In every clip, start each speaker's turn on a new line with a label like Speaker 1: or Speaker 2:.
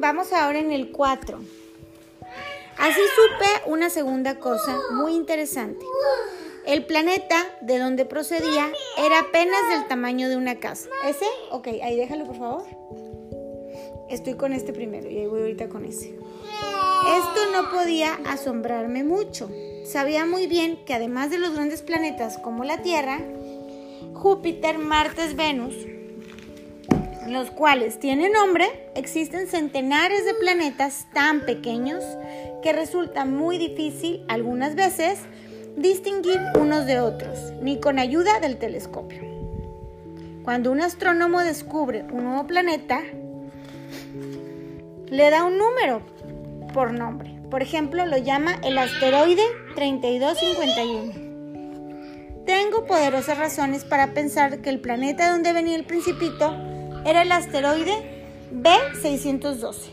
Speaker 1: vamos ahora en el 4. Así supe una segunda cosa muy interesante. El planeta de donde procedía era apenas del tamaño de una casa. ¿Ese? Ok, ahí déjalo por favor. Estoy con este primero y ahí voy ahorita con ese. Esto no podía asombrarme mucho. Sabía muy bien que además de los grandes planetas como la Tierra, Júpiter, Marte, Venus, los cuales tienen nombre, existen centenares de planetas tan pequeños que resulta muy difícil algunas veces distinguir unos de otros, ni con ayuda del telescopio. Cuando un astrónomo descubre un nuevo planeta, le da un número por nombre. Por ejemplo, lo llama el asteroide 3251. Tengo poderosas razones para pensar que el planeta donde venía el principito era el asteroide B612.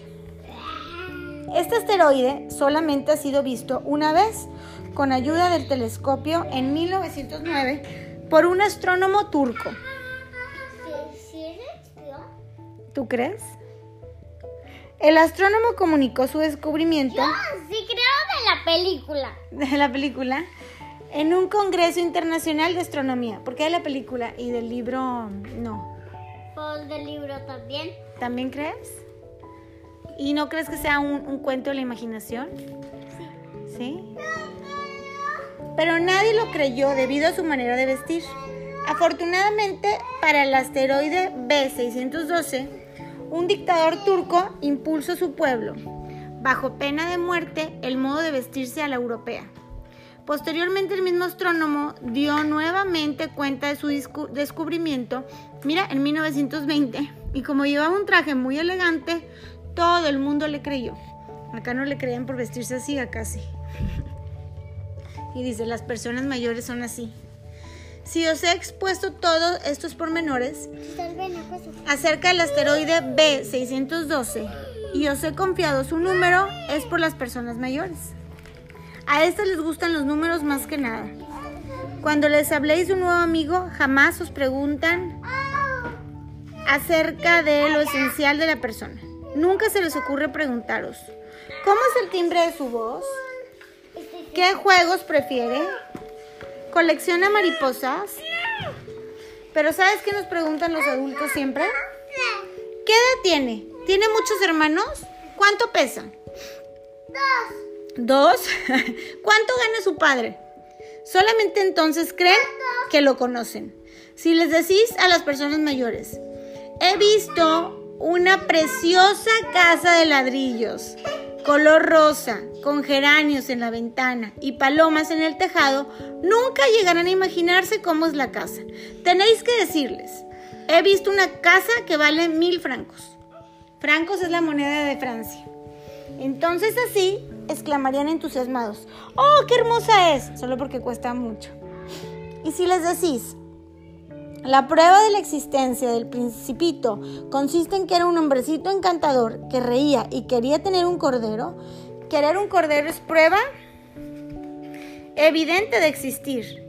Speaker 1: Este asteroide solamente ha sido visto una vez con ayuda del telescopio en 1909 por un astrónomo turco. ¿Tú crees? El astrónomo comunicó su descubrimiento.
Speaker 2: sí creo de la película.
Speaker 1: De la película. En un congreso internacional de astronomía. Porque de la película y del libro no.
Speaker 2: Del libro también.
Speaker 1: ¿También crees? ¿Y no crees que sea un, un cuento de la imaginación? Sí. ¿Sí? Pero nadie lo creyó debido a su manera de vestir. Afortunadamente, para el asteroide B612, un dictador turco impulsó su pueblo, bajo pena de muerte, el modo de vestirse a la europea. Posteriormente el mismo astrónomo dio nuevamente cuenta de su descubrimiento, mira, en 1920, y como llevaba un traje muy elegante, todo el mundo le creyó. Acá no le creían por vestirse así, acá sí. Y dice, las personas mayores son así. Si os he expuesto todos estos pormenores acerca del asteroide B612 y os he confiado su número, es por las personas mayores. A estas les gustan los números más que nada. Cuando les habléis de un nuevo amigo, jamás os preguntan acerca de lo esencial de la persona. Nunca se les ocurre preguntaros, ¿cómo es el timbre de su voz? ¿Qué juegos prefiere? ¿Colecciona mariposas? Pero ¿sabes qué nos preguntan los adultos siempre? ¿Qué edad tiene? ¿Tiene muchos hermanos? ¿Cuánto pesa?
Speaker 2: Dos.
Speaker 1: ¿Dos? ¿Cuánto gana su padre? Solamente entonces creen que lo conocen. Si les decís a las personas mayores, he visto una preciosa casa de ladrillos, color rosa, con geranios en la ventana y palomas en el tejado, nunca llegarán a imaginarse cómo es la casa. Tenéis que decirles, he visto una casa que vale mil francos. Francos es la moneda de Francia. Entonces así exclamarían entusiasmados, ¡oh, qué hermosa es! Solo porque cuesta mucho. Y si les decís, la prueba de la existencia del principito consiste en que era un hombrecito encantador que reía y quería tener un cordero, querer un cordero es prueba evidente de existir.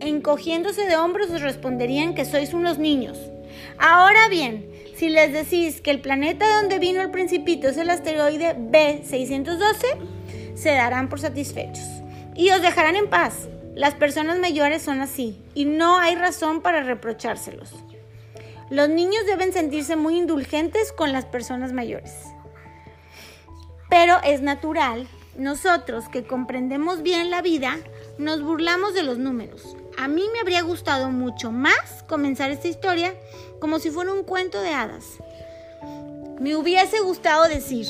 Speaker 1: Encogiéndose de hombros os responderían que sois unos niños. Ahora bien, si les decís que el planeta donde vino el principito es el asteroide B612, se darán por satisfechos y os dejarán en paz. Las personas mayores son así y no hay razón para reprochárselos. Los niños deben sentirse muy indulgentes con las personas mayores. Pero es natural, nosotros que comprendemos bien la vida, nos burlamos de los números. A mí me habría gustado mucho más comenzar esta historia como si fuera un cuento de hadas. Me hubiese gustado decir,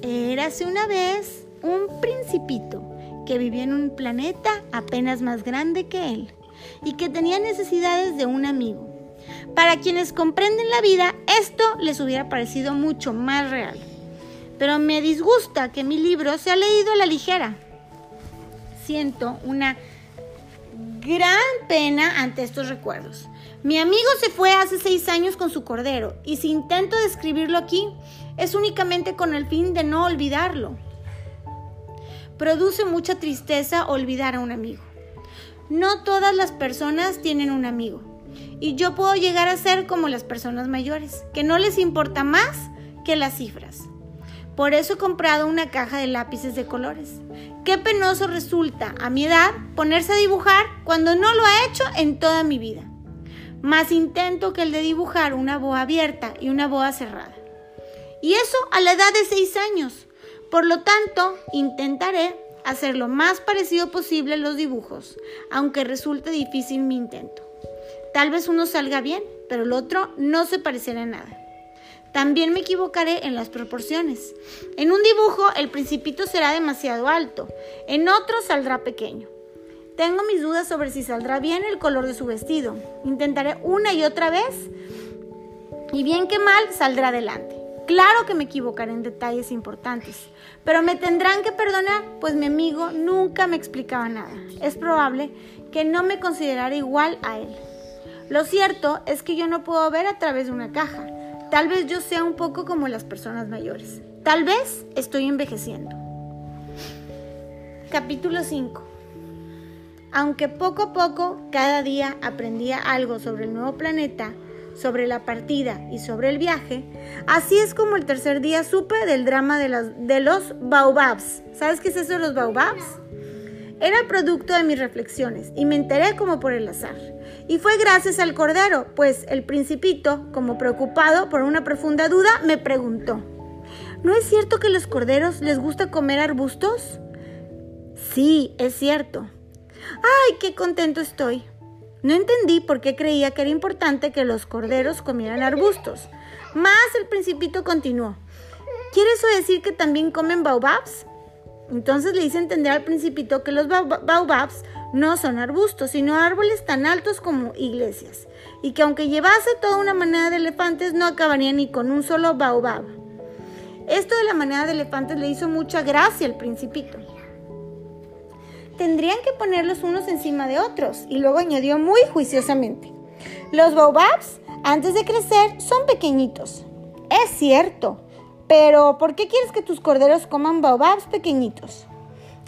Speaker 1: érase una vez un principito que vivía en un planeta apenas más grande que él y que tenía necesidades de un amigo. Para quienes comprenden la vida, esto les hubiera parecido mucho más real. Pero me disgusta que mi libro sea leído a la ligera. Siento una gran pena ante estos recuerdos. Mi amigo se fue hace seis años con su cordero y si intento describirlo aquí es únicamente con el fin de no olvidarlo. Produce mucha tristeza olvidar a un amigo. No todas las personas tienen un amigo y yo puedo llegar a ser como las personas mayores, que no les importa más que las cifras. Por eso he comprado una caja de lápices de colores. Qué penoso resulta a mi edad ponerse a dibujar cuando no lo he hecho en toda mi vida. Más intento que el de dibujar una boa abierta y una boa cerrada. Y eso a la edad de 6 años. Por lo tanto, intentaré hacer lo más parecido posible los dibujos, aunque resulte difícil mi intento. Tal vez uno salga bien, pero el otro no se parecerá en nada. También me equivocaré en las proporciones. En un dibujo el principito será demasiado alto, en otro saldrá pequeño. Tengo mis dudas sobre si saldrá bien el color de su vestido. Intentaré una y otra vez y bien que mal saldrá adelante. Claro que me equivocaré en detalles importantes, pero me tendrán que perdonar, pues mi amigo nunca me explicaba nada. Es probable que no me considerara igual a él. Lo cierto es que yo no puedo ver a través de una caja. Tal vez yo sea un poco como las personas mayores. Tal vez estoy envejeciendo. Capítulo 5. Aunque poco a poco, cada día aprendía algo sobre el nuevo planeta, sobre la partida y sobre el viaje, así es como el tercer día supe del drama de, de los baobabs. ¿Sabes qué es eso de los baobabs? Era producto de mis reflexiones y me enteré como por el azar. Y fue gracias al cordero, pues el principito, como preocupado por una profunda duda, me preguntó, ¿no es cierto que los corderos les gusta comer arbustos? Sí, es cierto. ¡Ay, qué contento estoy! No entendí por qué creía que era importante que los corderos comieran arbustos. Más el principito continuó. ¿Quiere eso decir que también comen baobabs? Entonces le hice entender al principito que los baobabs no son arbustos, sino árboles tan altos como iglesias, y que aunque llevase toda una manada de elefantes, no acabaría ni con un solo baobab. Esto de la manada de elefantes le hizo mucha gracia al principito tendrían que ponerlos unos encima de otros. Y luego añadió muy juiciosamente, los baobabs, antes de crecer, son pequeñitos. Es cierto, pero ¿por qué quieres que tus corderos coman baobabs pequeñitos?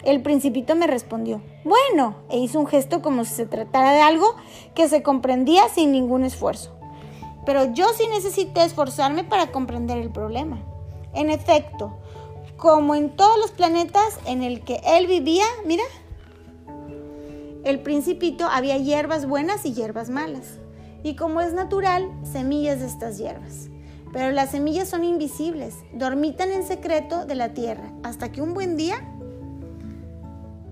Speaker 1: El principito me respondió, bueno, e hizo un gesto como si se tratara de algo que se comprendía sin ningún esfuerzo. Pero yo sí necesité esforzarme para comprender el problema. En efecto, como en todos los planetas en el que él vivía, mira, el principito había hierbas buenas y hierbas malas, y como es natural, semillas de estas hierbas. Pero las semillas son invisibles, dormitan en secreto de la tierra, hasta que un buen día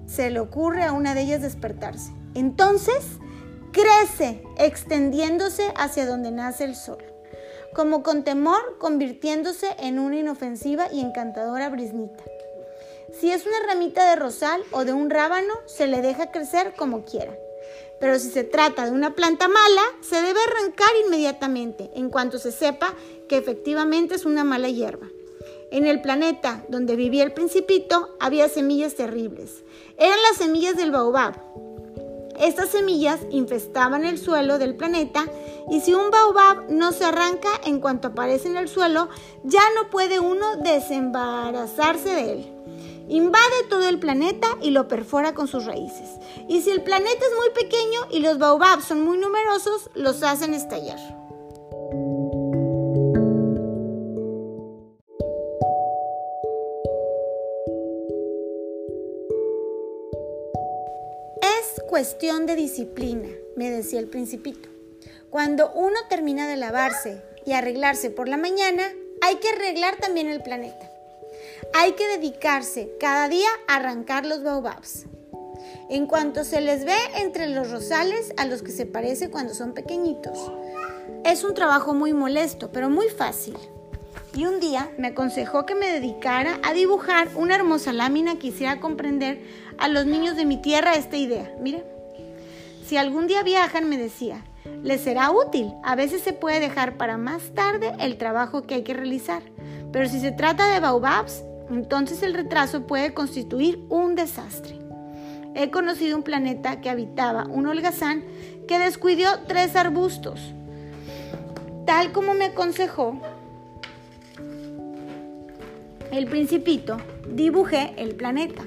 Speaker 1: se le ocurre a una de ellas despertarse. Entonces crece, extendiéndose hacia donde nace el sol, como con temor convirtiéndose en una inofensiva y encantadora brisnita. Si es una ramita de rosal o de un rábano, se le deja crecer como quiera. Pero si se trata de una planta mala, se debe arrancar inmediatamente en cuanto se sepa que efectivamente es una mala hierba. En el planeta donde vivía el principito había semillas terribles. Eran las semillas del baobab. Estas semillas infestaban el suelo del planeta y si un baobab no se arranca en cuanto aparece en el suelo, ya no puede uno desembarazarse de él invade todo el planeta y lo perfora con sus raíces. Y si el planeta es muy pequeño y los baobabs son muy numerosos, los hacen estallar. Cuestión de disciplina, me decía el principito. Cuando uno termina de lavarse y arreglarse por la mañana, hay que arreglar también el planeta. Hay que dedicarse cada día a arrancar los baobabs. En cuanto se les ve entre los rosales a los que se parece cuando son pequeñitos. Es un trabajo muy molesto, pero muy fácil. Y un día me aconsejó que me dedicara a dibujar una hermosa lámina que hiciera comprender a los niños de mi tierra esta idea. Mire, si algún día viajan, me decía, les será útil. A veces se puede dejar para más tarde el trabajo que hay que realizar. Pero si se trata de baobabs, entonces el retraso puede constituir un desastre. He conocido un planeta que habitaba un holgazán que descuidó tres arbustos. Tal como me aconsejó el principito, dibujé el planeta.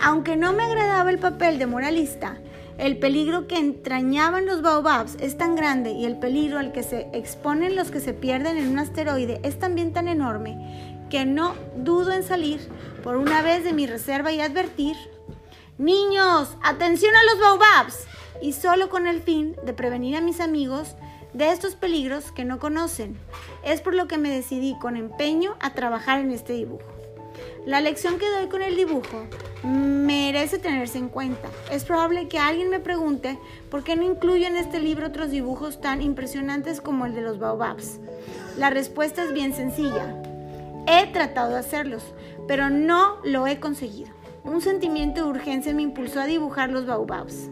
Speaker 1: Aunque no me agradaba el papel de moralista, El peligro que entrañaban los baobabs es tan grande y el peligro al que se exponen los que se pierden en un asteroide es también tan enorme que no dudo en salir por una vez de mi reserva y advertir, niños, atención a los baobabs, y solo con el fin de prevenir a mis amigos de estos peligros que no conocen. Es por lo que me decidí con empeño a trabajar en este dibujo. La lección que doy con el dibujo merece tenerse en cuenta. Es probable que alguien me pregunte por qué no incluyo en este libro otros dibujos tan impresionantes como el de los baobabs. La respuesta es bien sencilla. He tratado de hacerlos, pero no lo he conseguido. Un sentimiento de urgencia me impulsó a dibujar los baobabs.